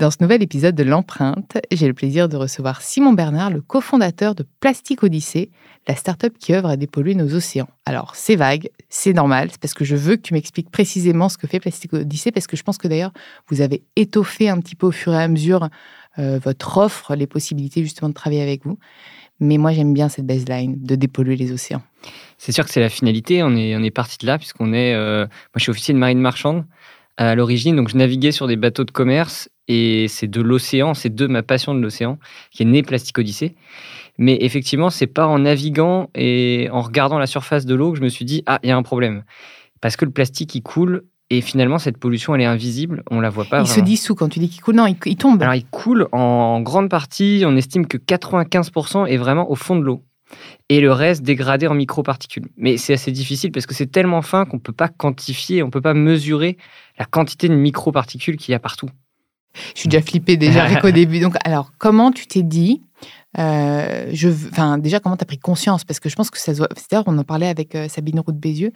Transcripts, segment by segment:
Dans ce nouvel épisode de L'Empreinte, j'ai le plaisir de recevoir Simon Bernard, le cofondateur de Plastique Odyssée, la start-up qui œuvre à dépolluer nos océans. Alors, c'est vague, c'est normal, c'est parce que je veux que tu m'expliques précisément ce que fait Plastique Odyssée, parce que je pense que d'ailleurs, vous avez étoffé un petit peu au fur et à mesure euh, votre offre, les possibilités justement de travailler avec vous. Mais moi, j'aime bien cette baseline de dépolluer les océans. C'est sûr que c'est la finalité. On est, parti de là, puisqu'on est. Euh, moi, je suis officier de marine marchande à l'origine, donc je naviguais sur des bateaux de commerce et c'est de l'océan, c'est de ma passion de l'océan qui est né Plastique Odyssée. Mais effectivement, c'est pas en naviguant et en regardant la surface de l'eau que je me suis dit ah il y a un problème parce que le plastique il coule et finalement cette pollution elle est invisible, on la voit pas. Il se dissout quand tu dis qu'il coule, non, il, tombe. Alors il coule en grande partie, on estime que 95% est vraiment au fond de l'eau et le reste dégradé en microparticules. Mais c'est assez difficile parce que c'est tellement fin qu'on ne peut pas quantifier, on ne peut pas mesurer la quantité de microparticules qu'il y a partout. Je suis déjà flippée déjà avec au début. Donc, alors, comment tu t'es dit euh, je, enfin, déjà, comment tu as pris conscience? Parce que je pense que ça C'est-à-dire, on en parlait avec euh, Sabine Roux Bézieux.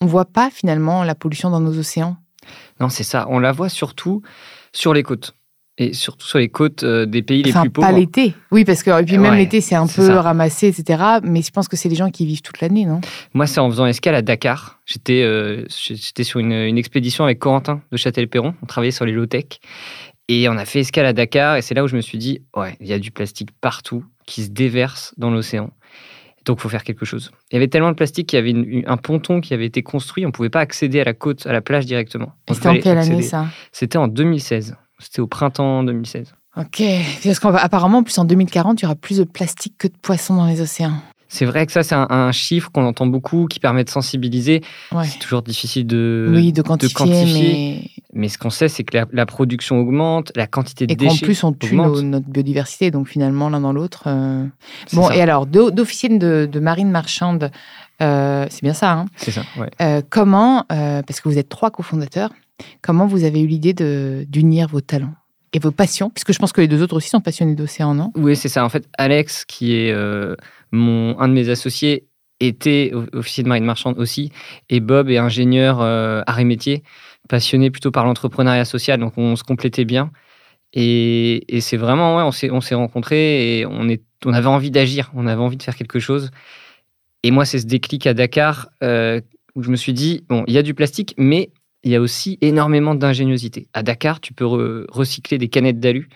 On ne voit pas finalement la pollution dans nos océans. Non, c'est ça. On la voit surtout sur les côtes et surtout sur les côtes euh, des pays les plus pauvres. Pas l'été, oui, parce que puis même l'été c'est un peu ramassé, etc. Mais je pense que c'est les gens qui vivent toute l'année, non? Moi, c'est en faisant escale à Dakar. J'étais euh, j'étais sur une, une, expédition avec Corentin de Châtel-Perron. On travaillait sur les low-tech et on a fait escale à Dakar. Et c'est là où je me suis dit, ouais, il y a du plastique partout qui se déverse dans l'océan. Donc, il faut faire quelque chose. Il y avait tellement de plastique qu'il y avait un ponton qui avait été construit. On ne pouvait pas accéder à la côte, à la plage directement. C'était en quelle année ça? C'était en 2016. C'était au printemps 2016. Ok, parce qu'apparemment, en plus en 2040, il y aura plus de plastique que de poissons dans les océans. C'est vrai que ça, c'est un, chiffre qu'on entend beaucoup, qui permet de sensibiliser. C'est toujours difficile de, oui, de quantifier. Mais... ce qu'on sait, c'est que la, production augmente, la quantité de et déchets. Et qu'en plus, on tue notre biodiversité. Donc finalement, l'un dans l'autre. Euh, bon, et alors, d'officienne de, marine marchande, euh, c'est bien ça. Hein c'est ça, ouais. Euh, comment, parce que vous êtes trois cofondateurs, Comment vous avez eu l'idée d'unir vos talents? Et vos passions Puisque je pense que les deux autres aussi sont passionnés d'océan, non? Oui, c'est ça. En fait, Alex, qui est euh, mon, un de mes associés, était officier de marine marchande aussi. Et Bob est ingénieur euh, arrêt métier, passionné plutôt par l'entrepreneuriat social. Donc on se complétait bien. Et, c'est vraiment, ouais, on s'est rencontrés et on, est, on avait envie d'agir, on avait envie de faire quelque chose. Et moi, c'est ce déclic à Dakar euh, où je me suis dit, bon, il y a du plastique, mais il y a aussi énormément d'ingéniosité. À Dakar, tu peux recycler des canettes d'alu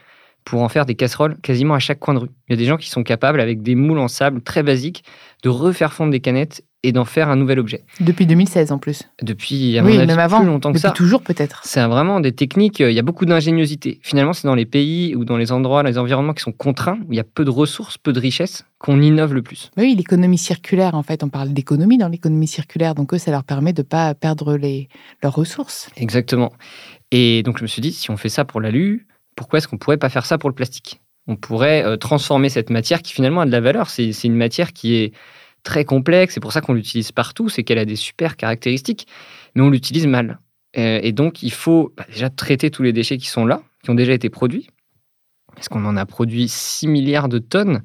pour en faire des casseroles quasiment à chaque coin de rue. Il y a des gens qui sont capables, avec des moules en sable très basiques, de refaire fondre des canettes et d'en faire un nouvel objet. Depuis 2016 en plus. Depuis, à mon avis, même avant, plus longtemps que ça. toujours peut-être. C'est vraiment des techniques, euh, il y a beaucoup d'ingéniosité. Finalement, c'est dans les pays ou dans les endroits, les environnements qui sont contraints, où il y a peu de ressources, peu de richesses, qu'on innove le plus. Oui, l'économie circulaire, en fait, on parle d'économie dans l'économie circulaire, donc eux, ça leur permet de ne pas perdre les, leurs ressources. Exactement. Et donc je me suis dit, si on fait ça pour l'alu, pourquoi est-ce qu'on ne pourrait pas faire ça pour le plastique? On pourrait euh, transformer cette matière qui finalement a de la valeur. C'est une matière qui est très complexe. C'est pour ça qu'on l'utilise partout. C'est qu'elle a des super caractéristiques, mais on l'utilise mal. Euh, et donc, il faut bah, déjà traiter tous les déchets qui sont là, qui ont déjà été produits. Parce qu'on en a produit 6 milliards de tonnes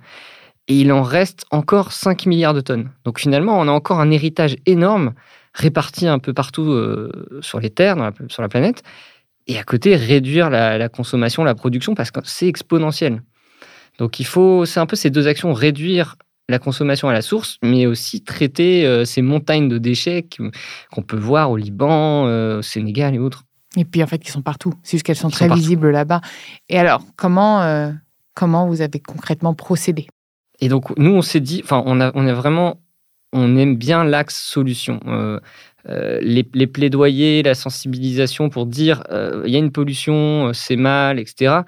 et il en reste encore 5 milliards de tonnes. Donc finalement, on a encore un héritage énorme réparti un peu partout euh, sur les terres, sur la planète. Et à côté, réduire la, consommation, la production, parce que c'est exponentiel. Donc il faut, c'est un peu ces deux actions, réduire la consommation à la source, mais aussi traiter euh, ces montagnes de déchets qu'on peut voir au Liban, euh, au Sénégal et autres. Et puis en fait, qui sont partout. C'est juste qu'elles sont très visibles là-bas. Et alors, comment, euh, comment vous avez concrètement procédé? Et donc, nous, on s'est dit, enfin, on a, on a vraiment, on aime bien l'axe solution. les, les, plaidoyers, la sensibilisation pour dire il y a une pollution, c'est mal, etc.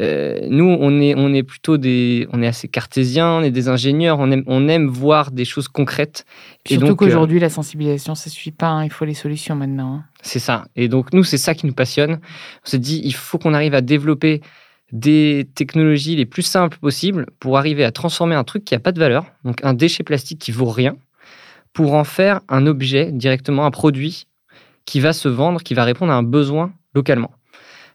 Euh, nous, on est, on est plutôt des, on est assez cartésiens, on est des ingénieurs, on aime, on aime voir des choses concrètes. Surtout qu'aujourd'hui, la sensibilisation, ça suffit pas. Hein, il faut les solutions maintenant. Hein. C'est ça. Et donc nous, c'est ça qui nous passionne. On s'est dit, il faut qu'on arrive à développer des technologies les plus simples possibles pour arriver à transformer un truc qui n'a pas de valeur, donc un déchet plastique qui vaut rien, pour en faire un objet directement, un produit qui va se vendre, qui va répondre à un besoin localement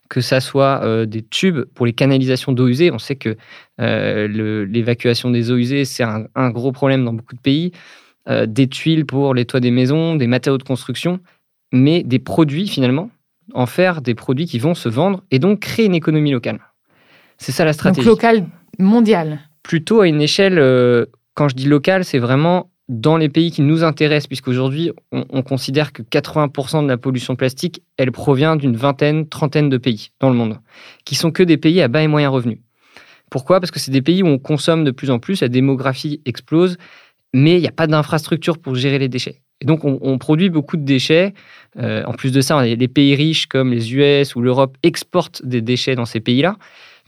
que ça soit euh, des tubes pour les canalisations d'eau usée. On sait que euh, l'évacuation des eaux usées, c'est un, gros problème dans beaucoup de pays. Euh, des tuiles pour les toits des maisons, des matériaux de construction, mais des produits finalement, en faire des produits qui vont se vendre et donc créer une économie locale. C'est ça la stratégie. Donc locale mondiale. Plutôt à une échelle, quand je dis locale, c'est vraiment dans les pays qui nous intéressent, puisqu'aujourd'hui, on, on considère que 80% de la pollution plastique, elle provient d'une vingtaine, trentaine de pays dans le monde, qui sont que des pays à bas et moyens revenus. Pourquoi? Parce que c'est des pays où on consomme de plus en plus, la démographie explose, mais il n'y a pas d'infrastructure pour gérer les déchets. Et donc, on, produit beaucoup de déchets. Euh, en plus de ça, les pays riches comme les US ou l'Europe exportent des déchets dans ces pays-là.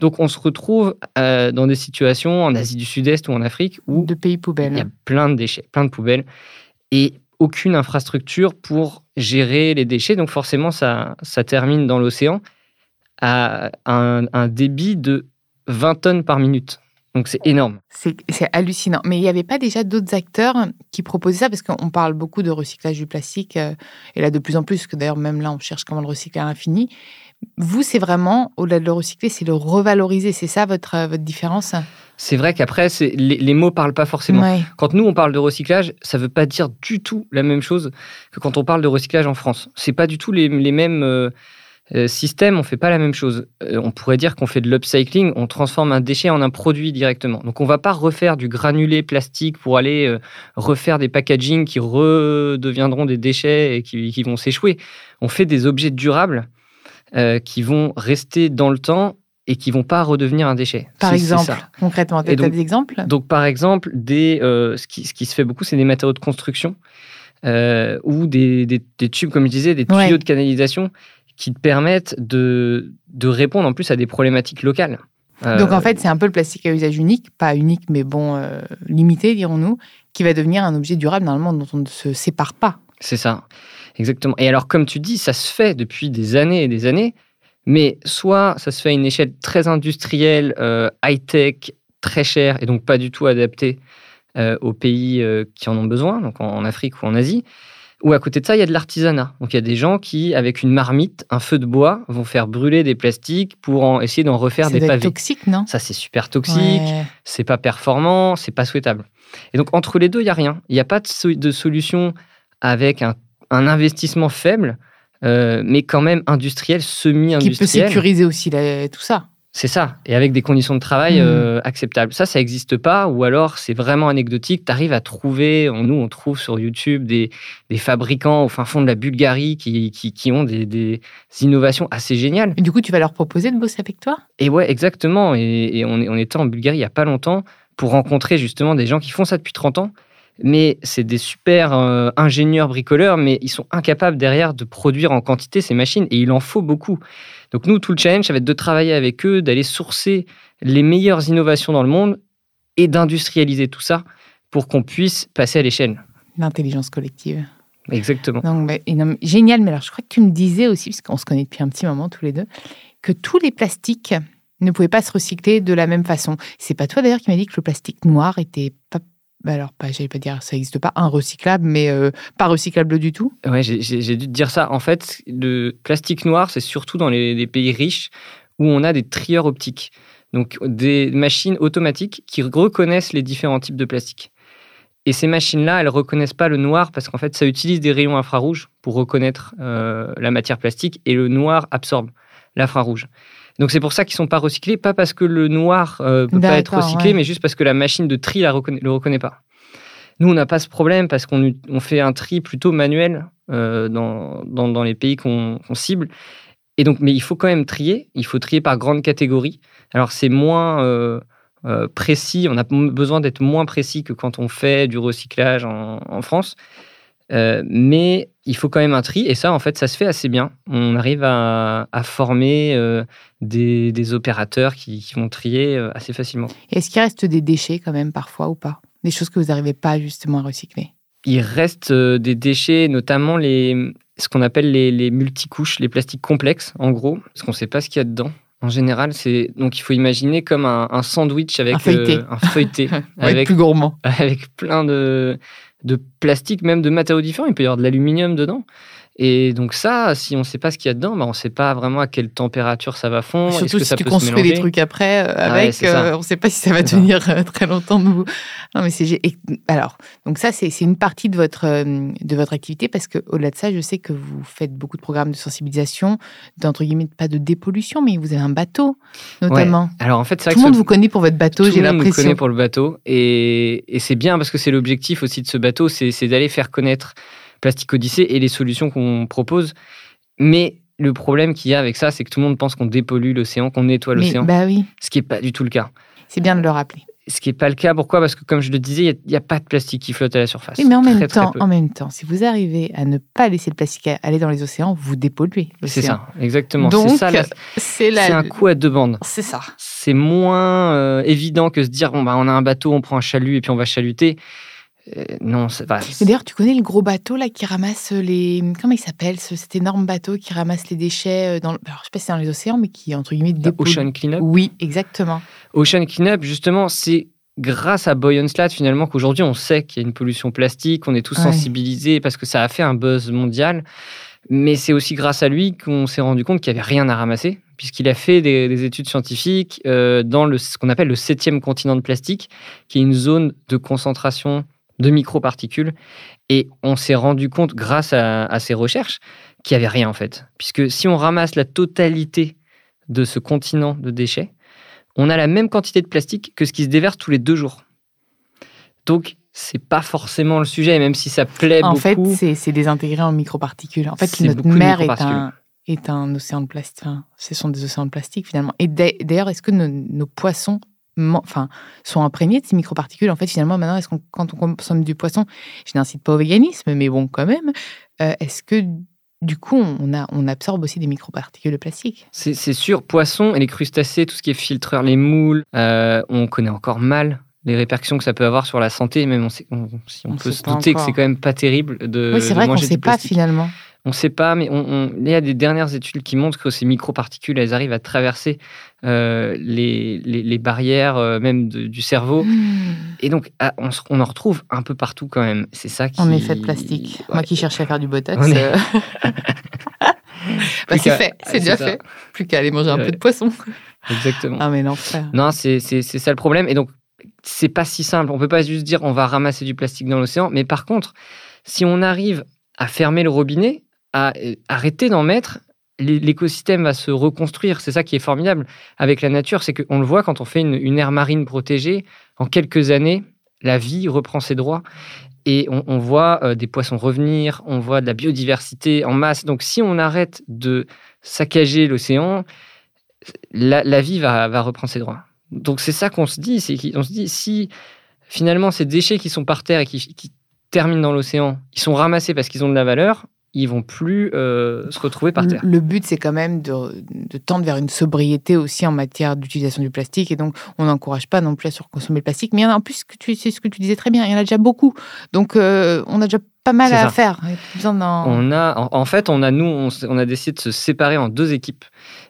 Donc on se retrouve euh, dans des situations en Asie du Sud-Est ou en Afrique où de pays poubelles. il y a plein de déchets, plein de poubelles et aucune infrastructure pour gérer les déchets. Donc forcément, ça, ça termine dans l'océan à un, débit de 20 tonnes par minute. Donc c'est énorme. C'est hallucinant. Mais il n'y avait pas déjà d'autres acteurs qui proposaient ça? Parce qu'on parle beaucoup de recyclage du plastique, euh, et là de plus en plus, que d'ailleurs même là on cherche comment le recycler à l'infini. Vous, c'est vraiment, au-delà de le recycler, c'est le revaloriser. C'est ça votre, euh, votre différence? C'est vrai qu'après, les, les mots parlent pas forcément. Quand nous, on parle de recyclage, ça veut pas dire du tout la même chose que quand on parle de recyclage en France. C'est pas du tout les, les mêmes euh, euh, systèmes, on fait pas la même chose. on pourrait dire qu'on fait de l'upcycling, on transforme un déchet en un produit directement. Donc on va pas refaire du granulé plastique pour aller refaire des packaging qui redeviendront des déchets et qui, qui vont s'échouer. On fait des objets durables euh, qui vont rester dans le temps et qui vont pas redevenir un déchet. Par exemple, concrètement, tu as des exemples? Donc, par exemple, des, euh, ce, qui, ce, qui, se fait beaucoup, c'est des matériaux de construction euh, ou des, des, tubes, comme je disais, des tuyaux de canalisation qui te permettent de, de répondre en plus à des problématiques locales. Donc, en fait, c'est un peu le plastique à usage unique, pas unique, mais bon, limité, dirons-nous, qui va devenir un objet durable normalement dont on ne se sépare pas. C'est ça. Exactement. Et alors, comme tu dis, ça se fait depuis des années et des années, mais soit ça se fait à une échelle très industrielle, euh, high-tech, très chère, et donc pas du tout adaptée euh, aux pays euh, qui en ont besoin, donc en, Afrique ou en Asie. Ou à côté de ça, il y a de l'artisanat. Donc il y a des gens qui, avec une marmite, un feu de bois, vont faire brûler des plastiques pour en, essayer d'en refaire des pavés. C'est toxique, non? Ça, c'est super toxique, c'est pas performant, c'est pas souhaitable. Et donc entre les deux, il y a rien. Il n'y a pas de, de solution avec un un investissement faible, euh, mais quand même industriel, semi-industriel. Qui peut sécuriser aussi tout ça. C'est ça, et avec des conditions de travail mmh. euh, acceptables. Ça, ça n'existe pas, ou alors c'est vraiment anecdotique. Tu arrives à trouver, nous on trouve sur YouTube des, fabricants au fin fond de la Bulgarie qui, qui, ont des, innovations assez géniales. Et du coup, tu vas leur proposer de bosser avec toi? Et ouais, exactement. Et, on, on était en Bulgarie il n'y a pas longtemps pour rencontrer justement des gens qui font ça depuis 30 ans mais c'est des super euh, ingénieurs bricoleurs, mais ils sont incapables derrière de produire en quantité ces machines et il en faut beaucoup. Donc nous, tout le challenge, ça va être de travailler avec eux, d'aller sourcer les meilleures innovations dans le monde et d'industrialiser tout ça pour qu'on puisse passer à l'échelle. L'intelligence collective. Exactement. Donc, bah, génial, mais alors je crois que tu me disais aussi, parce qu'on se connaît depuis un petit moment tous les deux, que tous les plastiques ne pouvaient pas se recycler de la même façon. C'est pas toi d'ailleurs qui m'as dit que le plastique noir était pas bah alors, pas, j'allais pas dire, ça n'existe pas, un recyclable, mais euh, pas recyclable du tout Ouais, j'ai dû te dire ça. En fait, le plastique noir, c'est surtout dans les, pays riches où on a des trieurs optiques. Donc, des machines automatiques qui reconnaissent les différents types de plastique. Et ces machines-là, elles reconnaissent pas le noir parce qu'en fait, ça utilise des rayons infrarouges pour reconnaître euh, la matière plastique et le noir absorbe l'infrarouge. Donc c'est pour ça qu'ils sont pas recyclés, pas parce que le noir euh, peut pas être recyclé, mais juste parce que la machine de tri la reconnaît, le reconnaît pas. Nous, on n'a pas ce problème parce qu'on on fait un tri plutôt manuel euh, dans, dans, dans, les pays qu'on cible. Et donc, mais il faut quand même trier. Il faut trier par grande catégorie. Alors c'est moins euh, euh, précis. On a besoin d'être moins précis que quand on fait du recyclage en, en France. Mais il faut quand même un tri, et ça, en fait, ça se fait assez bien. On arrive à, former euh, des, opérateurs qui, vont trier euh, assez facilement. Est-ce qu'il reste des déchets quand même parfois ou pas? Des choses que vous n'arrivez pas justement à recycler? Il reste des déchets, notamment les, ce qu'on appelle les, les, multicouches, les plastiques complexes, en gros, parce qu'on ne sait pas ce qu'il y a dedans. En général, c'est donc il faut imaginer comme un, sandwich avec un feuilleté, un feuilleté avec plus gourmand, avec plein de de plastique, même de matériaux différents. Il peut y avoir de l'aluminium dedans. Et donc ça, si on ne sait pas ce qu'il y a dedans, bah on ne sait pas vraiment à quelle température ça va fondre. Surtout que si ça tu peut construis des trucs après euh, avec, euh, on ne sait pas si ça va tenir euh, très longtemps. Non, mais c'est alors donc ça c'est une partie de votre de votre activité parce que au-delà de ça, je sais que vous faites beaucoup de programmes de sensibilisation, d'entre guillemets pas de dépollution, mais vous avez un bateau notamment. Alors en fait, tout le monde vous connaît pour votre bateau. J'ai l'impression. Tout le monde vous connaît pour le bateau et, et c'est bien parce que c'est l'objectif aussi de ce bateau, c'est d'aller faire connaître Plastique Odyssée et les solutions qu'on propose. Mais le problème qu'il y a avec ça, c'est que tout le monde pense qu'on dépollue l'océan, qu'on nettoie l'océan. Bah oui. Ce qui n'est pas du tout le cas. C'est bien de le rappeler. Ce qui n'est pas le cas. Pourquoi? Parce que, comme je le disais, il n'y a, pas de plastique qui flotte à la surface. Oui, mais en même, temps, en même temps, si vous arrivez à ne pas laisser le plastique aller dans les océans, vous dépolluez C'est ça, exactement. Donc, c'est la... un coup à deux bandes. C'est ça. C'est moins euh, évident que se dire bon, bah, on a un bateau, on prend un chalut et puis on va chaluter. Euh, non, c'est pas. D'ailleurs, tu connais le gros bateau là qui ramasse les. Comment il s'appelle cet énorme bateau qui ramasse les déchets euh, dans. Alors, je sais pas si c'est dans les océans, mais qui entre guillemets. Ocean Cleanup. Oui, exactement. Ocean Cleanup, justement, c'est grâce à Boyonslat finalement qu'aujourd'hui on sait qu'il y a une pollution plastique, on est tous sensibilisés parce que ça a fait un buzz mondial. Mais c'est aussi grâce à lui qu'on s'est rendu compte qu'il n'y avait rien à ramasser, puisqu'il a fait des, études scientifiques euh, dans le, ce qu'on appelle le septième continent de plastique, qui est une zone de concentration de microparticules. Et on s'est rendu compte, grâce à, ces recherches, qu'il n'y avait rien en fait. Puisque si on ramasse la totalité de ce continent de déchets, on a la même quantité de plastique que ce qui se déverse tous les deux jours. Donc, c'est pas forcément le sujet, même si ça plaît en beaucoup. En fait, c'est désintégré en microparticules. En fait, notre mer est un, est un océan de plastique. ce sont des océans de plastique finalement. Et d'ailleurs, est-ce que nos poissons enfin, sont imprégnés de ces microparticules. En fait, finalement, maintenant, est-ce qu'on, quand on consomme du poisson, je n'incite pas au véganisme, mais bon, quand même, euh, est-ce que du coup, on, a, on absorbe aussi des microparticules de plastique c'est, sûr, poisson et les crustacés, tout ce qui est filtreur, les moules, euh, on connaît encore mal les répercussions que ça peut avoir sur la santé, même on, on, si on, peut se douter que c'est quand même pas terrible de. Oui, c'est vrai qu'on ne sait pas finalement. On ne sait pas, mais on, il y a des dernières études qui montrent que ces microparticules, elles arrivent à traverser euh, les, les, barrières euh, même du cerveau. Hmm. Et donc, ah, on, on, en retrouve un peu partout quand même. C'est ça qui... Est fait de plastique. Moi qui cherchais à faire du botox. Euh, bah, c'est fait, c'est déjà fait. Plus qu'à aller manger un peu de poisson. Exactement. Ah mais l'enfer. Non, c'est ça le problème. Et donc, c'est pas si simple. On peut pas juste dire on va ramasser du plastique dans l'océan. Mais par contre, si on arrive à fermer le robinet, à euh, arrêter d'en mettre, l'écosystème va se reconstruire. C'est ça qui est formidable avec la nature, c'est qu'on le voit quand on fait une, aire marine protégée, en quelques années, la vie reprend ses droits. Et on, voit euh, des poissons revenir, on voit de la biodiversité en masse. Donc si on arrête de saccager l'océan, la, vie va, reprendre ses droits. Donc c'est ça qu'on se dit, c'est qu'on se dit si finalement ces déchets qui sont par terre et qui terminent dans l'océan, ils sont ramassés parce qu'ils ont de la valeur, ils vont plus euh, se retrouver par terre. Le but, c'est quand même de, tendre vers une sobriété aussi en matière d'utilisation du plastique. Et donc, on n'encourage pas non plus à surconsommer le plastique. Mais il y en a, en plus, c'est ce que tu disais très bien, il y en a déjà beaucoup. Donc, euh, on a déjà pas mal à faire. On a, en, fait, on a, nous, on, a décidé de se séparer en deux équipes.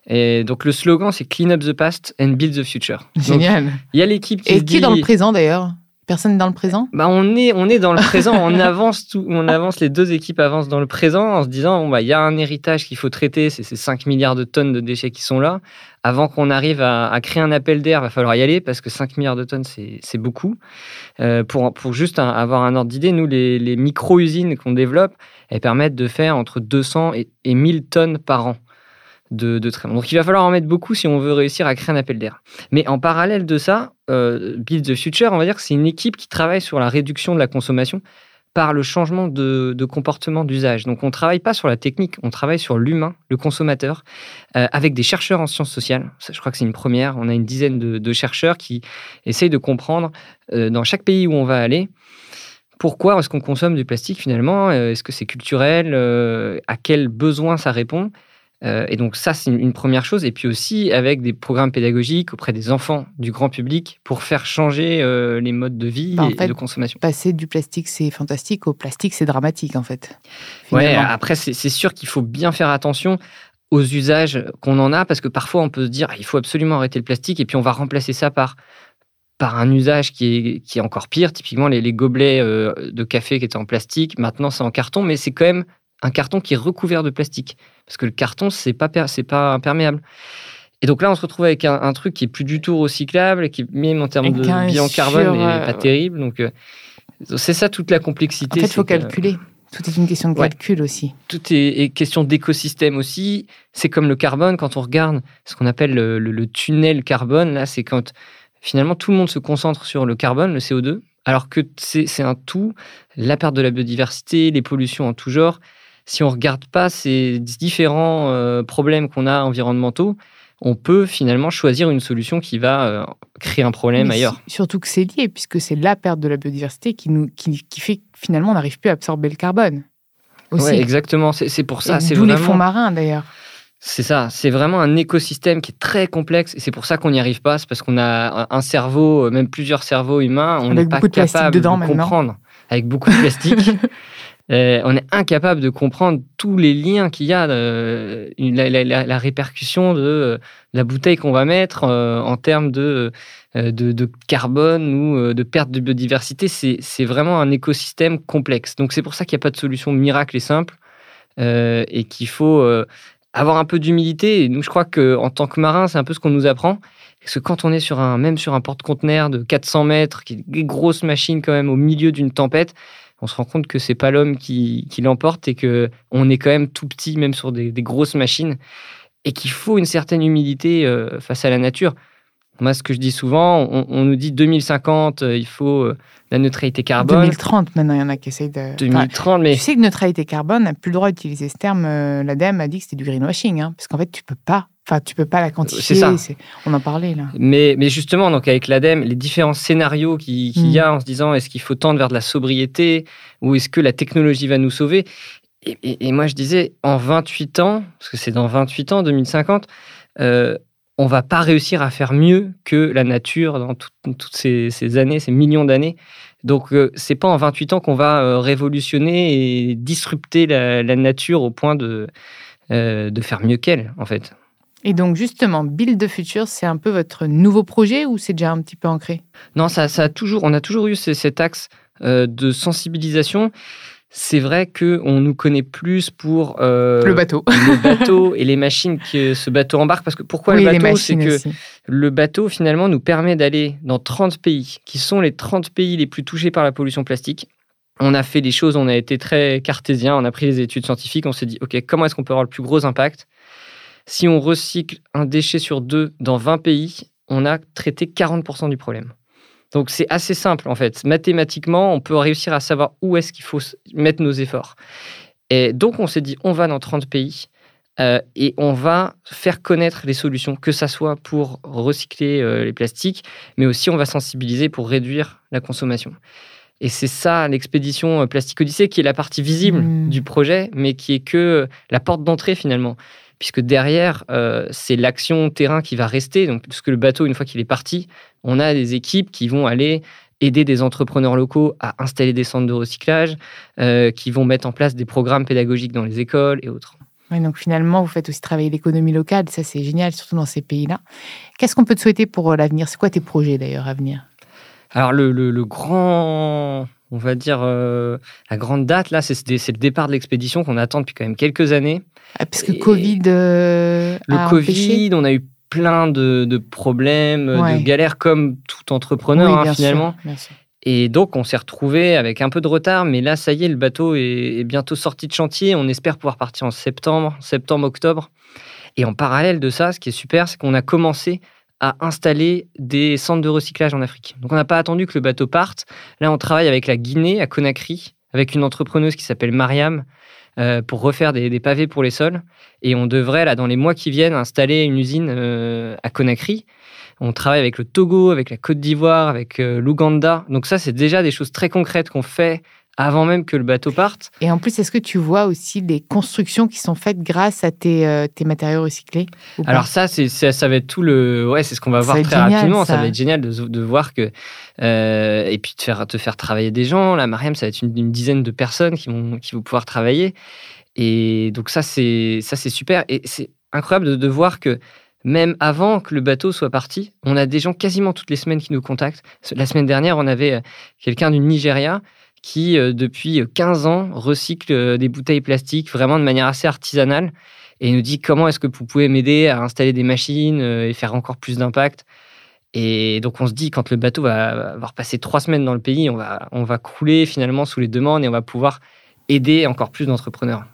Et donc, le slogan, c'est Clean up the past and build the future. Génial. Il y a l'équipe qui. Et qui est dans le présent d'ailleurs? Personne dans le présent? Bah on, est, on est dans le présent, on avance, tout, on avance, les deux équipes avancent dans le présent en se disant, bon, bah, il y a un héritage qu'il faut traiter, c'est ces 5 milliards de tonnes de déchets qui sont là. Avant qu'on arrive à, créer un appel d'air, il va falloir y aller parce que 5 milliards de tonnes, c'est beaucoup. Euh, pour, pour juste avoir un ordre d'idée, nous, les, les micro-usines qu'on développe, elles permettent de faire entre 200 et, et 1000 tonnes par an de, de Donc il va falloir en mettre beaucoup si on veut réussir à créer un appel d'air. Mais en parallèle de ça, euh, Build the Future, on va dire que c'est une équipe qui travaille sur la réduction de la consommation par le changement de, comportement d'usage. Donc on ne travaille pas sur la technique, on travaille sur l'humain, le consommateur, euh, avec des chercheurs en sciences sociales. Je crois que c'est une première. On a une dizaine de, chercheurs qui essayent de comprendre euh, dans chaque pays où on va aller pourquoi est-ce qu'on consomme du plastique finalement Est-ce que c'est culturel À quels besoins ça répond euh, et donc ça, c'est une première chose. Et puis aussi avec des programmes pédagogiques auprès des enfants, du grand public, pour faire changer euh, les modes de vie bah, et de consommation. Passer du plastique, c'est fantastique, au plastique, c'est dramatique en fait. Ouais, après, c'est sûr qu'il faut bien faire attention aux usages qu'on en a, parce que parfois on peut se dire, ah, il faut absolument arrêter le plastique, et puis on va remplacer ça par par un usage qui est, qui est encore pire. Typiquement, les, les gobelets euh, de café qui étaient en plastique, maintenant c'est en carton, mais c'est quand même un carton qui est recouvert de plastique. Parce que le carton, c'est pas, c'est pas imperméable. Et donc là, on se retrouve avec un, truc qui est plus du tout recyclable, qui même en termes de bilan carbone n'est pas terrible. Donc euh, c'est ça toute la complexité. En fait, il faut calculer. Tout est une question de calcul aussi. Tout est, question d'écosystème aussi. C'est comme le carbone, quand on regarde ce qu'on appelle le, le, tunnel carbone, là, c'est quand finalement tout le monde se concentre sur le carbone, le CO2, alors que c'est un tout, la perte de la biodiversité, les pollutions en tout genre, si on ne regarde pas ces différents euh, problèmes qu'on a environnementaux, on peut finalement choisir une solution qui va euh, créer un problème ailleurs. Surtout que c'est lié, puisque c'est la perte de la biodiversité qui, nous, qui, fait que finalement on n'arrive plus à absorber le carbone. Oui, exactement. C'est pour ça. D'où les fonds marins d'ailleurs. C'est ça, c'est vraiment un écosystème qui est très complexe et c'est pour ça qu'on n'y arrive pas. C'est parce qu'on a un cerveau, même plusieurs cerveaux humains, on n'est pas capable de comprendre. Avec beaucoup de plastique. Euh, on est incapable de comprendre tous les liens qu'il y a, euh, la, répercussion de, euh, la bouteille qu'on va mettre en termes de, de, carbone ou de perte de biodiversité. C'est vraiment un écosystème complexe. Donc c'est pour ça qu'il n'y a pas de solution miracle et simple et qu'il faut avoir un peu d'humilité. Nous, je crois qu'en tant que marin, c'est un peu ce qu'on nous apprend. Parce que quand on est sur un, même sur un porte-conteneur de 400 mètres, qui est une grosse machine quand même au milieu d'une tempête, on se rend compte que c'est pas l'homme qui, l'emporte et que on est quand même tout petit, même sur des, grosses machines, et qu'il faut une certaine humilité euh, face à la nature. Moi, ce que je dis souvent, on, nous dit 2050, euh, il faut euh, la neutralité carbone. 2030, maintenant, il y en a qui essayent de. 2030, mais. Tu sais que neutralité carbone n'a plus le droit d'utiliser ce terme. L'ADEME a dit que c'était du greenwashing, hein, parce qu'en fait, tu peux pas Enfin, tu peux pas la quantifier. C'est ça. On en parlait là. Mais, mais justement, donc avec l'ADEME, les différents scénarios qu'il y a mm. en se disant est-ce qu'il faut tendre vers de la sobriété ou est-ce que la technologie va nous sauver? Et, moi, je disais en 28 ans, parce que c'est dans 28 ans, 2050, euh, on va pas réussir à faire mieux que la nature dans toutes ces, années, ces millions d'années. Donc, euh, c'est pas en 28 ans qu'on va euh, révolutionner et disrupter la, nature au point de, euh, de faire mieux qu'elle, en fait. Et donc justement, Build the Future, c'est un peu votre nouveau projet ou c'est déjà un petit peu ancré? Non, ça, ça a toujours, on a toujours eu cet axe euh, de sensibilisation. C'est vrai que on nous connaît plus pour euh, le bateau, le bateau et les machines que ce bateau embarque. Parce que pourquoi le bateau? C'est que le bateau finalement nous permet d'aller dans 30 pays, qui sont les 30 pays les plus touchés par la pollution plastique. On a fait des choses, on a été très cartésien, on a pris les études scientifiques, on s'est dit ok comment est-ce qu'on peut avoir le plus gros impact? Si on recycle un déchet sur deux dans 20 pays, on a traité 40% du problème. Donc c'est assez simple en fait. Mathématiquement, on peut réussir à savoir où est-ce qu'il faut mettre nos efforts. Et donc on s'est dit, on va dans 30 pays euh, et on va faire connaître les solutions, que ça soit pour recycler euh, les plastiques, mais aussi on va sensibiliser pour réduire la consommation. Et c'est ça l'expédition euh, Plastique Odyssée qui est la partie visible mmh. du projet, mais qui est que la porte d'entrée finalement puisque derrière, euh, c'est l'action terrain qui va rester. Donc, puisque le bateau, une fois qu'il est parti, on a des équipes qui vont aller aider des entrepreneurs locaux à installer des centres de recyclage, euh, qui vont mettre en place des programmes pédagogiques dans les écoles et autres. Oui, donc finalement, vous faites aussi travailler l'économie locale, ça c'est génial, surtout dans ces pays-là. Qu'est-ce qu'on peut te souhaiter pour euh, l'avenir? C'est quoi tes projets d'ailleurs à venir? Alors le, le, le grand, on va dire, euh, la grande date, là, c'est le départ de l'expédition qu'on attend depuis quand même quelques années. Ah, parce que Et- Covid. euh, Le a Covid, empêché. on a eu plein de, de problèmes, Ouais. de galères comme tout entrepreneur Oui, hein, finalement. sûr, bien sûr. Et donc, on s'est retrouvé avec un peu de retard, mais là, ça y est, le bateau est, est bientôt sorti de chantier. On espère pouvoir partir en septembre, septembre-octobre. Et en parallèle de ça, ce qui est super, c'est qu'on a commencé à installer des centres de recyclage en Afrique. Donc, on n'a pas attendu que le bateau parte. Là, on travaille avec la Guinée, à Conakry, avec une entrepreneuse qui s'appelle Mariam, euh, pour refaire des, pavés pour les sols. Et on devrait, là, dans les mois qui viennent, installer une usine euh, à Conakry. On travaille avec le Togo, avec la Côte d'Ivoire, avec euh, l'Ouganda. Donc ça, c'est déjà des choses très concrètes qu'on fait avant même que le bateau parte. Et en plus, est-ce que tu vois aussi les constructions qui sont faites grâce à tes, euh, tes matériaux recyclés Alors ça, c'est, ça, ça va être tout le... Ouais, c'est ce qu'on va voir très génial, rapidement. Ça. ça. va être génial de, de voir que... euh, et puis de faire, te faire travailler des gens. Là, Mariam, ça va être une, une dizaine de personnes qui vont, qui vont pouvoir travailler. Et donc ça, c'est, ça, c'est super. Et c'est incroyable de, de voir que même avant que le bateau soit parti, on a des gens quasiment toutes les semaines qui nous contactent. La semaine dernière, on avait euh, quelqu'un du Nigeria qui, euh, depuis 15 ans, recycle euh, des bouteilles plastiques vraiment de manière assez artisanale et nous dit comment est-ce que vous pouvez m'aider à installer des machines euh, et faire encore plus d'impact. Et donc on se dit, quand le bateau va avoir passé trois semaines dans le pays, on va, on va crouler finalement sous les demandes et on va pouvoir aider encore plus d'entrepreneurs.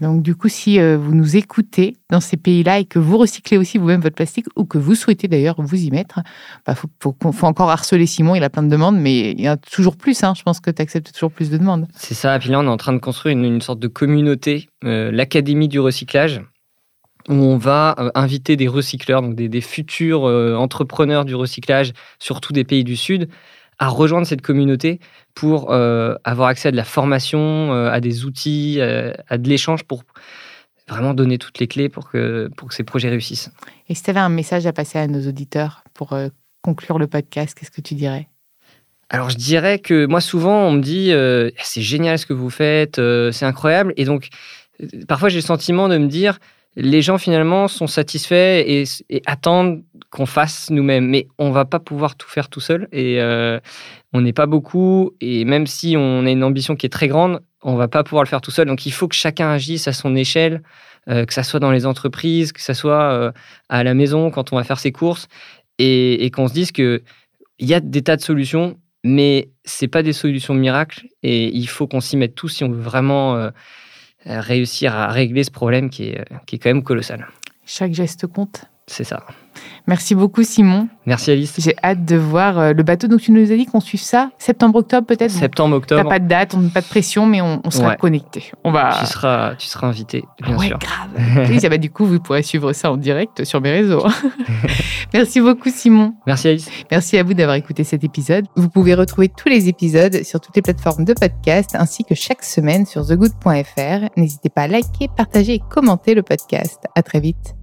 Donc, du coup, si euh, vous nous écoutez dans ces pays-là et que vous recyclez aussi vous-même votre plastique ou que vous souhaitez d'ailleurs vous y mettre, bah, faut, encore harceler Simon. Il a plein de demandes, mais il y en a toujours plus. Hein. Je pense que tu acceptes toujours plus de demandes. C'est ça. Puis on est en train de construire une, sorte de communauté, euh, l'Académie du recyclage, où on va euh, inviter des recycleurs, donc des, futurs entrepreneurs du recyclage, surtout des pays du Sud, à rejoindre cette communauté pour euh, avoir accès à de la formation, euh, à des outils, euh, à de l'échange pour vraiment donner toutes les clés pour que, pour que ces projets réussissent. Et si tu avais un message à passer à nos auditeurs pour conclure le podcast, qu'est-ce que tu dirais? Alors je dirais que moi souvent on me dit euh, c'est génial ce que vous faites, c'est incroyable et donc parfois j'ai le sentiment de me dire les gens finalement sont satisfaits et, attendent qu'on fasse nous-mêmes. Mais on va pas pouvoir tout faire tout seul et euh, on n'est pas beaucoup et même si on a une ambition qui est très grande on va pas pouvoir le faire tout seul. Donc il faut que chacun agisse à son échelle euh, que ça soit dans les entreprises que ça soit euh, à la maison quand on va faire ses courses et, et qu'on se dise que il y a des tas de solutions mais c'est pas des solutions miracles et il faut qu'on s'y mette tous si on veut vraiment réussir à régler ce problème qui est, euh, qui est quand même colossal. Chaque geste compte. C'est ça. Merci beaucoup, Simon. Merci Alice. J'ai hâte de voir euh, le bateau. Donc, tu nous as dit qu'on suive ça septembre-octobre, peut-être? Bon, Septembre, T'as pas de date, on n'a pas de pression, mais on, on sera Ouais. connecté. On va. tu, seras, tu seras invité, bien ouais, sûr. grave. Oui, va, du coup, vous pourrez suivre ça en direct sur mes réseaux. Merci beaucoup, Simon. Merci Alice. Merci à vous d'avoir écouté cet épisode. Vous pouvez retrouver tous les épisodes sur toutes les plateformes de podcast ainsi que chaque semaine sur thegood.fr. N'hésitez pas à liker, partager et commenter le podcast. À très vite.